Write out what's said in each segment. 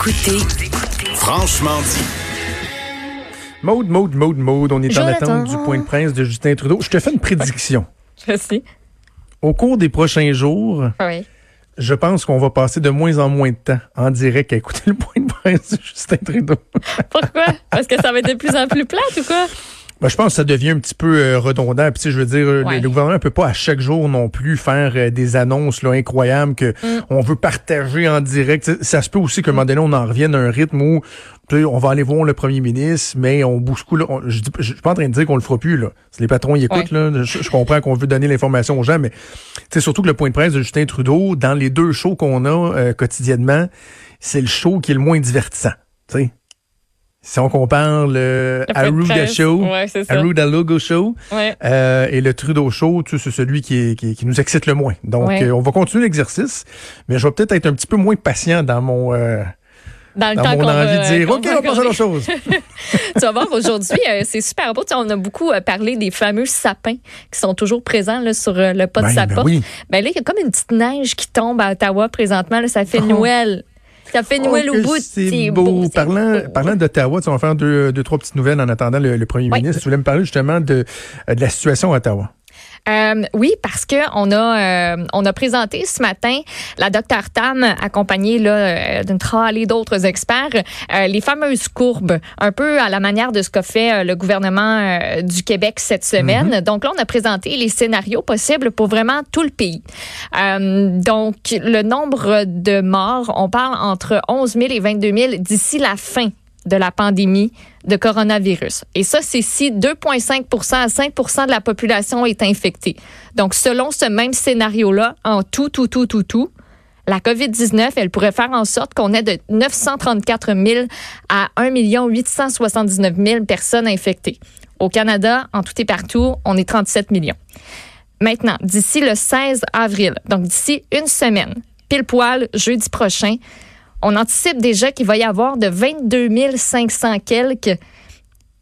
Écoutez, Franchement dit. Maude, Maude, Maude, Maude, on est en attente du point de presse de Justin Trudeau. Je te fais une prédiction. Je sais. Au cours des prochains jours, Oui. je pense qu'on va passer de moins en moins de temps en direct à écouter le point de presse de Justin Trudeau. Pourquoi? Parce que ça va être de plus en plus plate ou quoi? Ben, je pense que ça devient un petit peu euh, redondant. Puis, je veux dire, euh, Ouais. le, le gouvernement ne peut pas à chaque jour non plus faire euh, des annonces là, incroyables que Mm. on veut partager en direct. Ça se peut aussi qu'à un moment donné, on en revienne à un rythme où on va aller voir le premier ministre, mais on bouscule. on- je dis- je suis pas en train de dire qu'on le fera plus. Là. Si les patrons y écoutent, là, je, je comprends qu'on veut donner l'information aux gens, mais surtout que le point de presse de Justin Trudeau, dans les deux shows qu'on a euh, quotidiennement, c'est le show qui est le moins divertissant. Si on compare le Arruda. Show, Ouais. Arruda Logo Show Ouais. euh, et le Trudeau Show, tu sais, c'est celui qui, est- qui, qui nous excite le moins. Donc, Ouais. euh, on va continuer l'exercice, mais je vais peut-être être un petit peu moins patient dans mon, euh, Dans le dans temps qu'on envie va- de dire, OK, va on passe à l'autre chose. tu vas voir, aujourd'hui, euh, c'est super beau. Tu sais, on a beaucoup euh, parlé des fameux sapins qui sont toujours présents là, sur euh, le pas de Ben, sa ben porte. oui. Ben là, il y a comme une petite neige qui tombe à Ottawa présentement. Là, ça fait Oh. Noël. Ça fait Noël Oh, au bout. C'est beau. c'est Parlant, beau. parlant d'Ottawa, on va faire deux, deux, trois petites nouvelles en attendant le, le premier Oui. ministre. Tu voulais me parler justement de, euh, de la situation à Ottawa. Euh, oui, parce que on a euh, on a présenté ce matin la docteur Tam accompagnée là euh, d'une tralée d'autres experts euh, les fameuses courbes un peu à la manière de ce qu'a fait le gouvernement du Québec cette semaine. Donc là on a présenté les scénarios possibles pour vraiment tout le pays. Donc le nombre de morts, on parle entre 11 000 et 22 000 d'ici la fin de la pandémie de coronavirus. Et ça, c'est si 2,5% à 5% de la population est infectée. Donc, selon ce même scénario-là, en tout, tout, tout, tout, tout, la COVID-19, elle pourrait faire en sorte qu'on ait de 934 000 à 1 879 000 personnes infectées. Au Canada, en tout et partout, on est 37 millions. Maintenant, d'ici le 16 avril, donc d'ici une semaine, pile poil, jeudi prochain, on anticipe déjà qu'il va y avoir de 22 500 quelques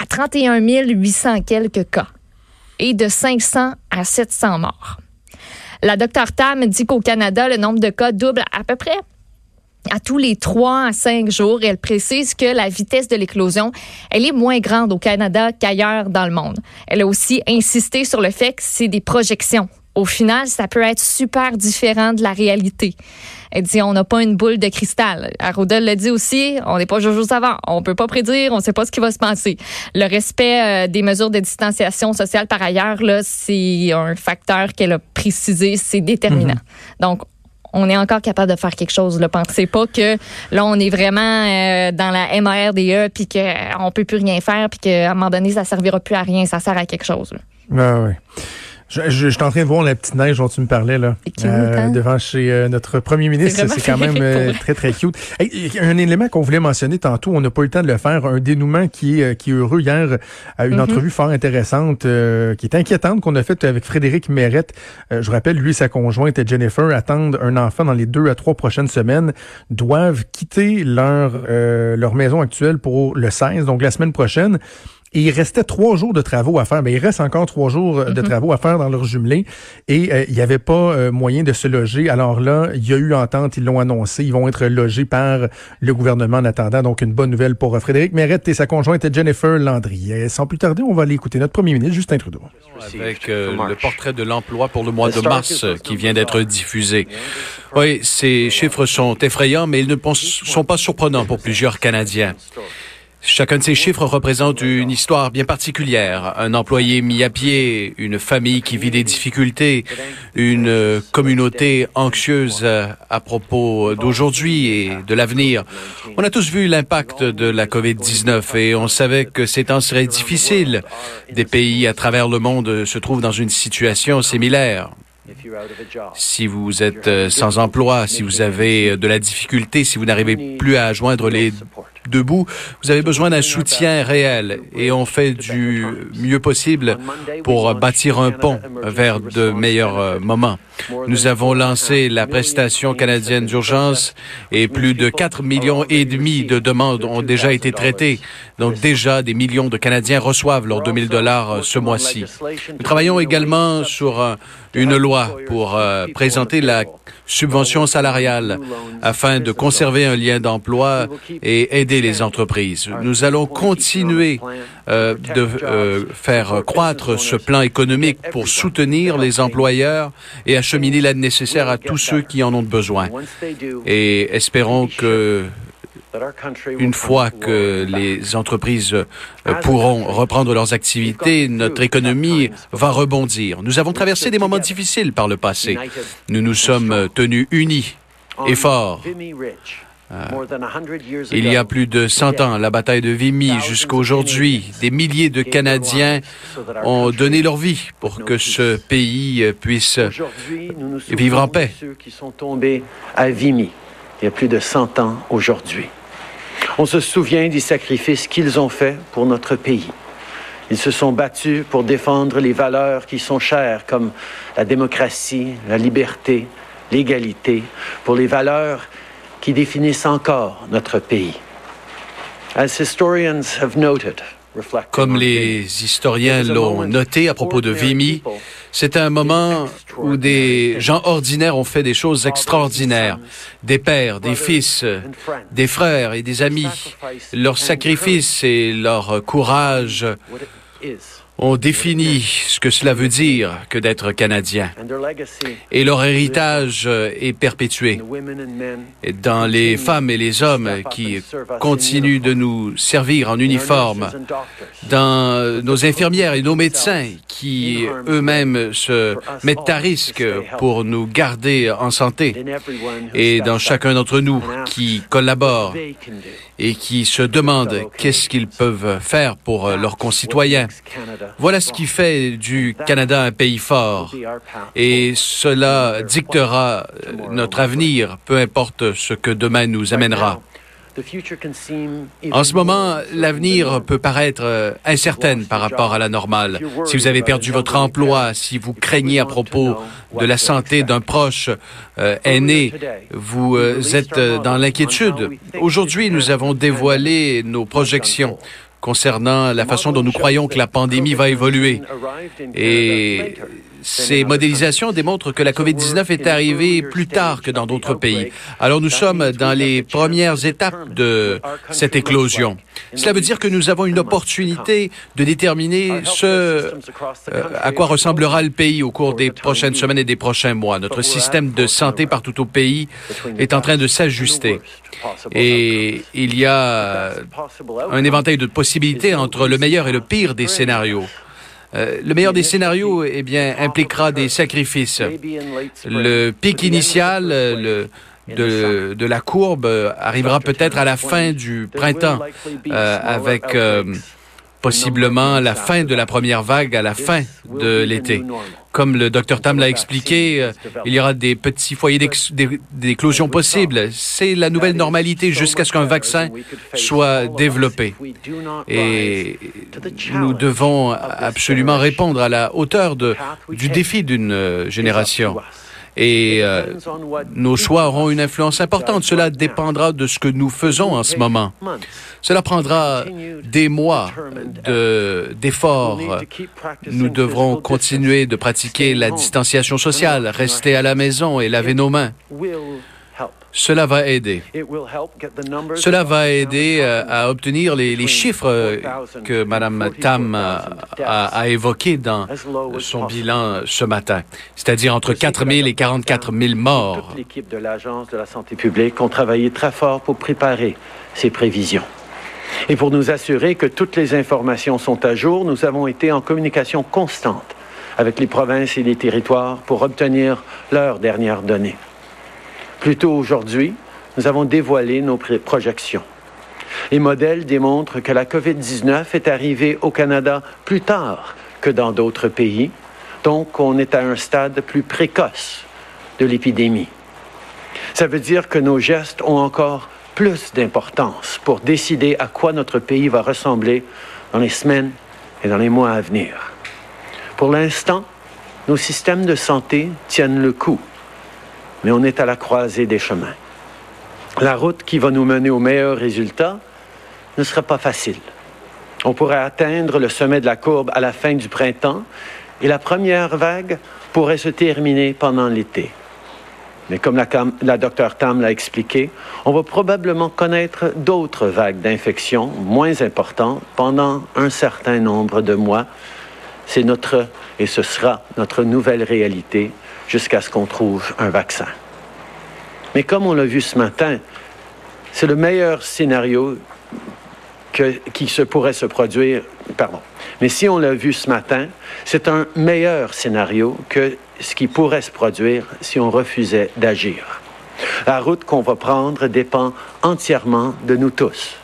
à 31 800 quelques cas et de 500 à 700 morts. La docteur Tam dit qu'au Canada, le nombre de cas double à peu près à tous les 3 à 5 jours. Elle précise que la vitesse de l'éclosion, elle est moins grande au Canada qu'ailleurs dans le monde. Elle a aussi insisté sur le fait que c'est des projections. Au final, ça peut être super différent de la réalité. Elle dit, on n'a pas une boule de cristal. Arruda l'a dit aussi, on n'est pas Jojo Savant. On peut pas prédire, on ne sait pas ce qui va se passer. Le respect euh, des mesures de distanciation sociale, par ailleurs, là, c'est un facteur qu'elle a précisé, c'est déterminant. Donc, on est encore capable de faire quelque chose. Ne pensez pas que là, on est vraiment euh, dans la MARDE puis qu'on peut plus rien faire puis qu'à un moment donné, ça servira plus à rien. Ça sert à quelque chose. là. Ah, ouais. Je, je, je suis en train de voir la petite neige dont tu me parlais là, hein? devant chez euh, notre premier ministre. C'est quand même euh, très très cute. Hey, un élément qu'on voulait mentionner tantôt, on n'a pas eu le temps de le faire, un dénouement qui est euh, qui est heureux hier, à une Mhm. entrevue fort intéressante, euh, qui est inquiétante qu'on a faite avec Frédéric Mérette. Euh, je rappelle, lui et sa conjointe Jennifer attendent un enfant dans les deux à trois prochaines semaines, doivent quitter leur euh, leur maison actuelle pour le 16, donc la semaine prochaine. Et il restait trois jours de travaux à faire. Ben, il reste encore trois jours euh, de travaux à faire dans leur jumelé. Et euh, il n'y avait pas euh, moyen de se loger. Alors là, il y a eu entente, ils l'ont annoncé. Ils vont être logés par le gouvernement en attendant. Donc, une bonne nouvelle pour euh, Frédéric Mérette et sa conjointe Jennifer Landry. Et sans plus tarder, on va aller écouter notre premier ministre, Justin Trudeau. avec euh, le portrait de l'emploi pour le mois de mars qui vient d'être diffusé. Oui, ces chiffres sont effrayants, mais ils ne sont pas surprenants pour plusieurs Canadiens. Chacun de ces chiffres représente une histoire bien particulière. Un employé mis à pied, une famille qui vit des difficultés, une communauté anxieuse à propos d'aujourd'hui et de l'avenir. On a tous vu l'impact de la COVID-19 et on savait que ces temps seraient difficiles. Des pays à travers le monde se trouvent dans une situation similaire. Si vous êtes sans emploi, si vous avez de la difficulté, si vous n'arrivez plus à joindre les debout, vous avez besoin d'un soutien réel et on fait du mieux possible pour bâtir un pont vers de meilleurs euh, moments. Nous avons lancé la prestation canadienne d'urgence et plus de 4 millions et demi de demandes ont déjà été traitées. Donc déjà, des millions de Canadiens reçoivent leurs 2000 dollars euh, ce mois-ci. Nous travaillons également sur euh, une loi pour présenter la subvention salariale afin de conserver un lien d'emploi et aider les entreprises. Nous allons continuer euh, de euh, faire croître ce plan économique pour soutenir les employeurs et acheminer l'aide nécessaire à tous ceux qui en ont besoin. Et espérons que une fois que les entreprises euh, pourront reprendre leurs activités, notre économie va rebondir. Nous avons traversé des moments difficiles par le passé. Nous nous sommes tenus unis et forts. Euh, il y a plus de 100 ans, la bataille de Vimy jusqu'à aujourd'hui, des milliers de Canadiens ont donné leur vie pour que ce pays puisse vivre en paix. Ceux qui sont tombés à Vimy, il y a plus de 100 ans aujourd'hui. On se souvient des sacrifices qu'ils ont faits pour notre pays. Ils se sont battus pour défendre les valeurs qui sont chères, comme la démocratie, la liberté, l'égalité, pour les valeurs qui définissent encore notre pays. As historians have noted, comme les historiens l'ont noté à propos de Vimy, c'est un moment où des gens ordinaires ont fait des choses extraordinaires. Des pères, des fils, des frères et des amis. Leur sacrifice et leur courage ont défini ce que cela veut dire que d'être Canadien. Et leur héritage euh, est perpétué. dans les femmes et les hommes qui continuent de nous servir en uniforme, dans nos infirmières et nos médecins qui eux-mêmes se mettent à risque pour nous garder en santé, et dans chacun d'entre nous qui collabore et qui se demandent qu'est-ce qu'ils peuvent faire pour leurs concitoyens. Voilà ce qui fait du Canada un pays fort. Et cela dictera notre avenir, peu importe ce que demain nous amènera. En ce moment, l'avenir peut paraître euh, incertain par rapport à la normale. Si vous avez perdu votre emploi, si vous craignez à propos de la santé d'un proche euh, aîné, vous euh, êtes dans l'inquiétude. Aujourd'hui, nous avons dévoilé nos projections concernant la façon dont nous croyons que la pandémie va évoluer. Et ces modélisations démontrent que la COVID-19 est arrivée plus tard que dans d'autres pays. Alors nous sommes dans les premières étapes de cette éclosion. Cela veut dire que nous avons une opportunité de déterminer ce euh, à quoi ressemblera le pays au cours des prochaines semaines et des prochains mois. Notre système de santé partout au pays est en train de s'ajuster. Et il y a un éventail de possibilités entre le meilleur et le pire des scénarios. Euh, le meilleur des scénarios, eh bien, impliquera des sacrifices. Le pic initial, euh, le, de, la courbe euh, arrivera peut-être à la fin du printemps, avec possiblement la fin de la première vague à la fin de l'été. Comme le docteur Tam l'a expliqué, euh, il y aura des petits foyers d'éclosion possibles. C'est la nouvelle normalité jusqu'à ce qu'un vaccin soit développé. Et nous devons absolument répondre à la hauteur du défi d'une euh, génération et euh, nos choix auront une influence importante. Cela dépendra de ce que nous faisons en ce moment. Cela prendra des mois d'efforts. nous devrons continuer de pratiquer la distanciation sociale, rester à la maison et laver nos mains. Cela va aider. Cela va aider euh, à obtenir les, chiffres euh, que Mme Tam a, évoqués dans son bilan ce matin, c'est-à-dire entre 4 000 et 44 000 morts. L'équipe de l'Agence de la santé publique ont travaillé très fort pour préparer ces prévisions. Et pour nous assurer que toutes les informations sont à jour, nous avons été en communication constante avec les provinces et les territoires pour obtenir leurs dernières données. Plus tôt aujourd'hui, nous avons dévoilé nos projections. Les modèles démontrent que la COVID-19 est arrivée au Canada plus tard que dans d'autres pays, Donc, on est à un stade plus précoce de l'épidémie. Ça veut dire que nos gestes ont encore plus d'importance pour décider à quoi notre pays va ressembler dans les semaines et dans les mois à venir. Pour l'instant, nos systèmes de santé tiennent le coup, mais on est à la croisée des chemins. La route qui va nous mener aux meilleurs résultats ne sera pas facile. On pourrait atteindre le sommet de la courbe à la fin du printemps et la première vague pourrait se terminer pendant l'été. Mais comme la, la docteur Tam l'a expliqué, on va probablement connaître d'autres vagues d'infection moins importantes pendant un certain nombre de mois. C'est notre, et ce sera notre nouvelle réalité jusqu'à ce qu'on trouve un vaccin. Mais comme on l'a vu ce matin, c'est le meilleur scénario qui se pourrait se produire. Pardon. Mais si on l'a vu ce matin, c'est un meilleur scénario que ce qui pourrait se produire si on refusait d'agir. La route qu'on va prendre dépend entièrement de nous tous.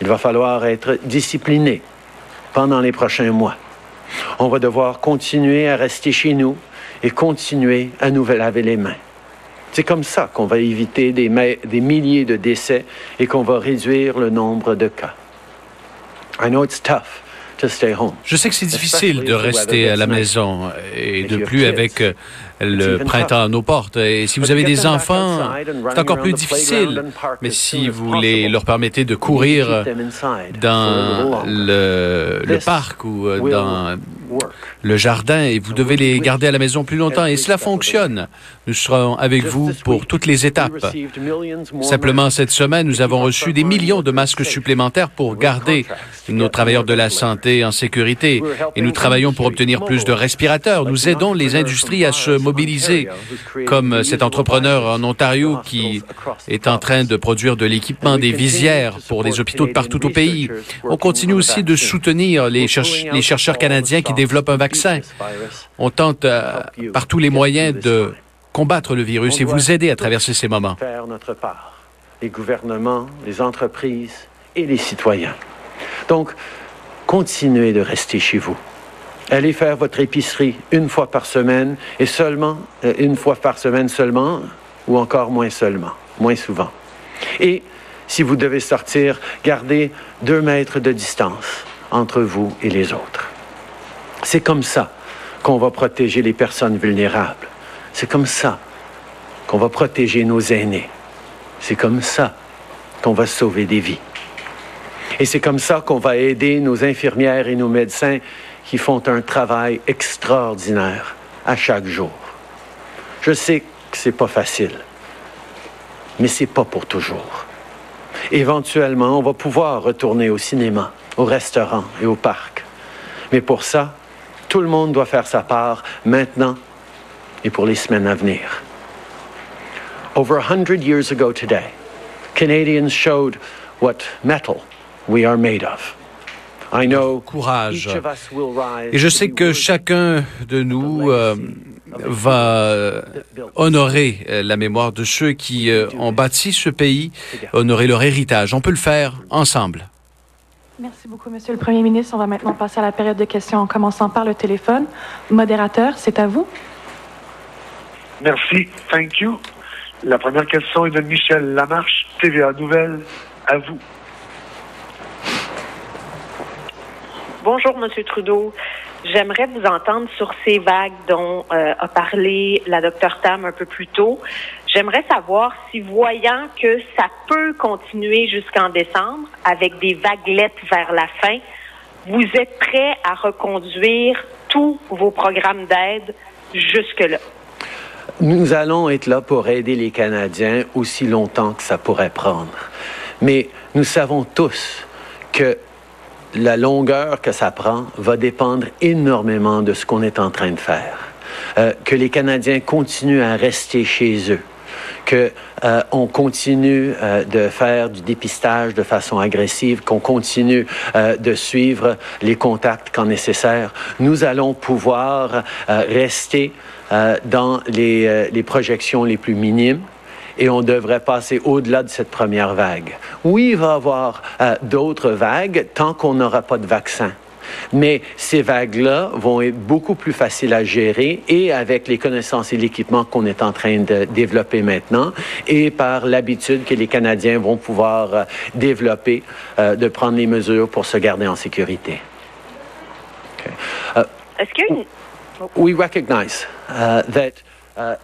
Il va falloir être discipliné pendant les prochains mois. On va devoir continuer à rester chez nous et continuer à nous laver les mains. C'est comme ça qu'on va éviter des, des milliers de décès et qu'on va réduire le nombre de cas. I know it's tough. Je sais que c'est difficile de rester à la maison et de plus avec euh, le printemps à nos portes. Et si vous avez des enfants, c'est encore plus difficile. Mais si vous les, leur permettez de courir dans le, le parc ou euh, dans le jardin et vous devez les garder à la maison plus longtemps. Et cela fonctionne. Nous serons avec vous pour toutes les étapes. Simplement, cette semaine, nous avons reçu des millions de masques supplémentaires pour garder nos travailleurs de la santé en sécurité. Et nous travaillons pour obtenir plus de respirateurs. Nous aidons les industries à se mobiliser, comme cet entrepreneur en Ontario qui est en train de produire de l'équipement, des visières pour les hôpitaux de partout au pays. On continue aussi de soutenir les, chercheurs canadiens qui un vaccin. On tente euh, par tous les moyens de combattre le virus et vous aider à traverser ces moments. Faire notre part, les gouvernements, les entreprises et les citoyens. Donc, continuez de rester chez vous. Allez faire votre épicerie une fois par semaine et seulement, euh, une fois par semaine seulement, ou encore moins seulement, moins souvent. Et si vous devez sortir, gardez deux mètres de distance entre vous et les autres. C'est comme ça qu'on va protéger les personnes vulnérables. C'est comme ça qu'on va protéger nos aînés. C'est comme ça qu'on va sauver des vies. Et c'est comme ça qu'on va aider nos infirmières et nos médecins qui font un travail extraordinaire à chaque jour. Je sais que c'est pas facile, mais c'est pas pour toujours. Éventuellement, on va pouvoir retourner au cinéma, au restaurant et au parc. Mais pour ça, tout le monde doit faire sa part maintenant et pour les semaines à venir. Over a hundred years ago today, Canadians showed what metal we are made of. I know courage. Et je sais que chacun de nous euh, va honorer euh, la mémoire de ceux qui euh, ont bâti ce pays, honorer leur héritage. On peut le faire ensemble. Merci beaucoup, Monsieur le Premier ministre. On va maintenant passer à la période de questions en commençant par le téléphone. Modérateur, c'est à vous. Merci. Thank you. La première question est de Michel Lamarche, TVA Nouvelle. À vous. Bonjour, Monsieur Trudeau. J'aimerais vous entendre sur ces vagues dont euh, a parlé la docteur Tam un peu plus tôt. J'aimerais savoir si, voyant que ça peut continuer jusqu'en décembre avec des vaguelettes vers la fin, vous êtes prêt à reconduire tous vos programmes d'aide jusque-là? Nous allons être là pour aider les Canadiens aussi longtemps que ça pourrait prendre. Mais nous savons tous que la longueur que ça prend va dépendre énormément de ce qu'on est en train de faire. Euh, que les Canadiens continuent à rester chez eux, que euh, on continue euh, de faire du dépistage de façon agressive, qu'on continue euh, de suivre les contacts quand nécessaire, nous allons pouvoir rester dans les, projections les plus minimes et on devrait passer au-delà de cette première vague. Oui, il va y avoir d'autres vagues tant qu'on n'aura pas de vaccin. Mais ces vagues-là vont être beaucoup plus faciles à gérer et avec les connaissances et l'équipement qu'on est en train de développer maintenant et par l'habitude que les Canadiens vont pouvoir euh, développer euh, de prendre les mesures pour se garder en sécurité. Euh, Est-ce qu'il y a une... We recognize uh, that uh,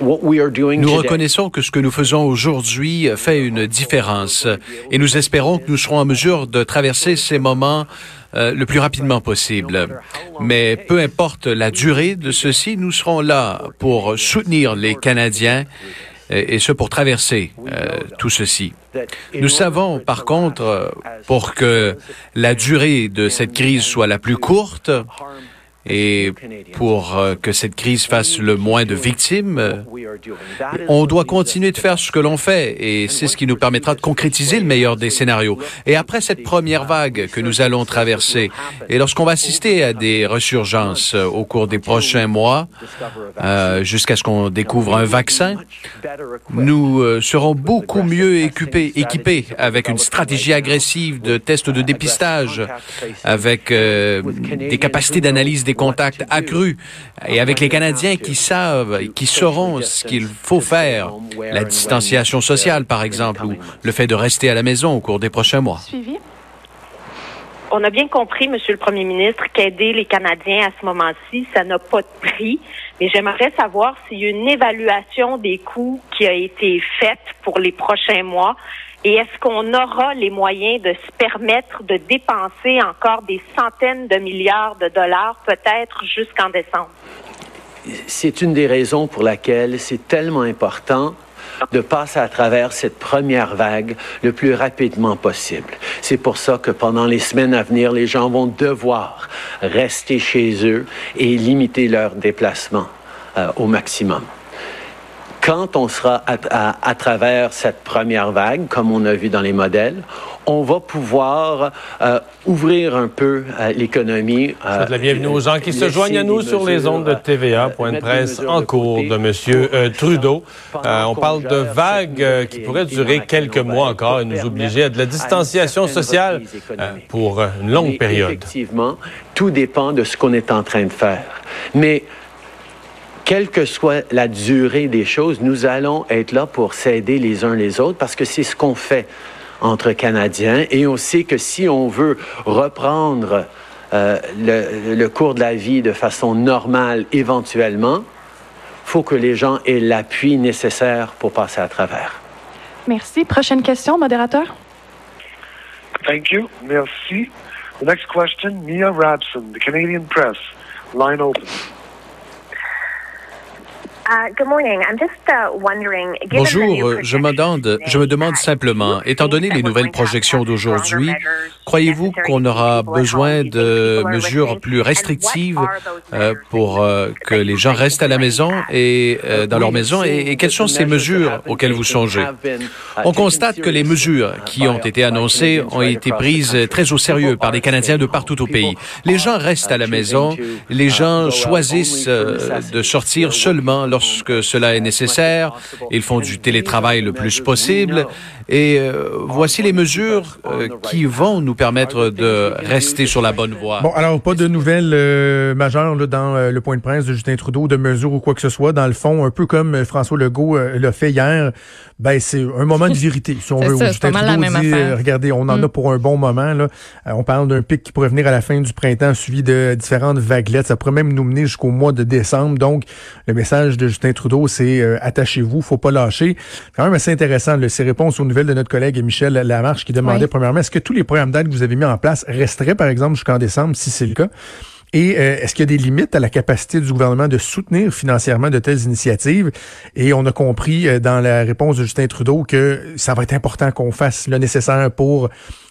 nous reconnaissons que ce que nous faisons aujourd'hui fait une différence et nous espérons que nous serons en mesure de traverser ces moments euh, le plus rapidement possible. Mais peu importe la durée de ceci, nous serons là pour soutenir les Canadiens et, ce pour traverser euh, tout ceci. Nous savons par contre, pour que la durée de cette crise soit la plus courte, et pour euh, que cette crise fasse le moins de victimes, euh, on doit continuer de faire ce que l'on fait et c'est ce qui nous permettra de concrétiser le meilleur des scénarios. Et après cette première vague que nous allons traverser, et lorsqu'on va assister à des resurgences euh, au cours des prochains mois, jusqu'à ce qu'on découvre un vaccin, nous serons beaucoup mieux équipés, équipés avec une stratégie agressive de tests de dépistage, avec des capacités d'analyse des contacts accrus et avec les Canadiens qui savent, qui sauront ce qu'il faut faire, la distanciation sociale, par exemple, ou le fait de rester à la maison au cours des prochains mois. On a bien compris, Monsieur le Premier ministre, qu'aider les Canadiens à ce moment-ci, ça n'a pas de prix. Mais j'aimerais savoir s'il y a une évaluation des coûts qui a été faite pour les prochains mois et est-ce qu'on aura les moyens de se permettre de dépenser encore des centaines de milliards de dollars, peut-être jusqu'en décembre? C'est une des raisons pour laquelle c'est tellement important de passer à travers cette première vague le plus rapidement possible. C'est pour ça que pendant les semaines à venir, les gens vont devoir rester chez eux et limiter leurs déplacements euh, au maximum quand on sera à, travers cette première vague, comme on a vu dans les modèles, on va pouvoir euh, ouvrir un peu euh, l'économie. Euh, souhaite la bienvenue aux gens qui se joignent à nous sur les ondes de TVA. Point de presse en cours de M. Trudeau. on parle de vagues qui pourraient durer quelques mois encore et nous obliger à de la distanciation sociale pour une longue période. Effectivement, tout dépend de ce qu'on est en train de faire. Mais quelle que soit la durée des choses, nous allons être là pour s'aider les uns les autres parce que c'est ce qu'on fait entre Canadiens et on sait que si on veut reprendre euh, le, cours de la vie de façon normale éventuellement, faut que les gens aient l'appui nécessaire pour passer à travers. Merci. Prochaine question, modérateur. Thank you. Merci. The next question, Mia Rabson, the Canadian Press. Line open. Uh, uh, Bonjour, je me demande, je me demande simplement, étant donné les nouvelles projections d'aujourd'hui, croyez-vous qu'on aura besoin de mesures plus restrictives euh, pour euh, que les gens restent à la maison et euh, dans leur maison et, quelles sont ces mesures auxquelles vous songez? On constate que les mesures qui ont été annoncées ont été prises très au sérieux par les Canadiens de partout au pays. Les gens restent à la maison, les gens choisissent de sortir seulement lorsque cela est nécessaire. Ils font du télétravail le plus possible. Et euh, voici les mesures euh, qui vont nous permettre de rester sur la bonne voie. Bon, alors pas de nouvelles euh, majeures là, dans le point de presse de Justin Trudeau, de mesures ou quoi que ce soit. Dans le fond, un peu comme François Legault l'a fait hier, ben c'est un moment de vérité, si on veut. Ça, Justin Trudeau dit, regardez, on en a mm. pour un bon moment. Là. on parle d'un pic qui pourrait venir à la fin du printemps, suivi de différentes vaguelettes. Ça pourrait même nous mener jusqu'au mois de décembre. Donc, le message de Justin Trudeau, c'est attachez-vous, faut pas lâcher. C'est quand même assez intéressant, là, ces réponses de notre collègue Michel Lamarche qui demandait premièrement, est-ce que tous les programmes d'aide que vous avez mis en place resteraient, par exemple, jusqu'en décembre, si c'est le cas? Et euh, est-ce qu'il y a des limites à la capacité du gouvernement de soutenir financièrement de telles initiatives? Et on a compris euh, dans la réponse de Justin Trudeau que ça va être important qu'on fasse le nécessaire pour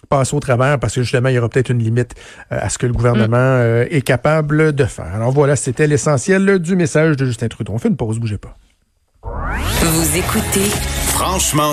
passer au travers parce que justement, il y aura peut-être une limite euh, à ce que le gouvernement mm. est capable de faire. Alors voilà, c'était l'essentiel du message de Justin Trudeau. On fait une pause, bougez pas. Vous écoutez Franchement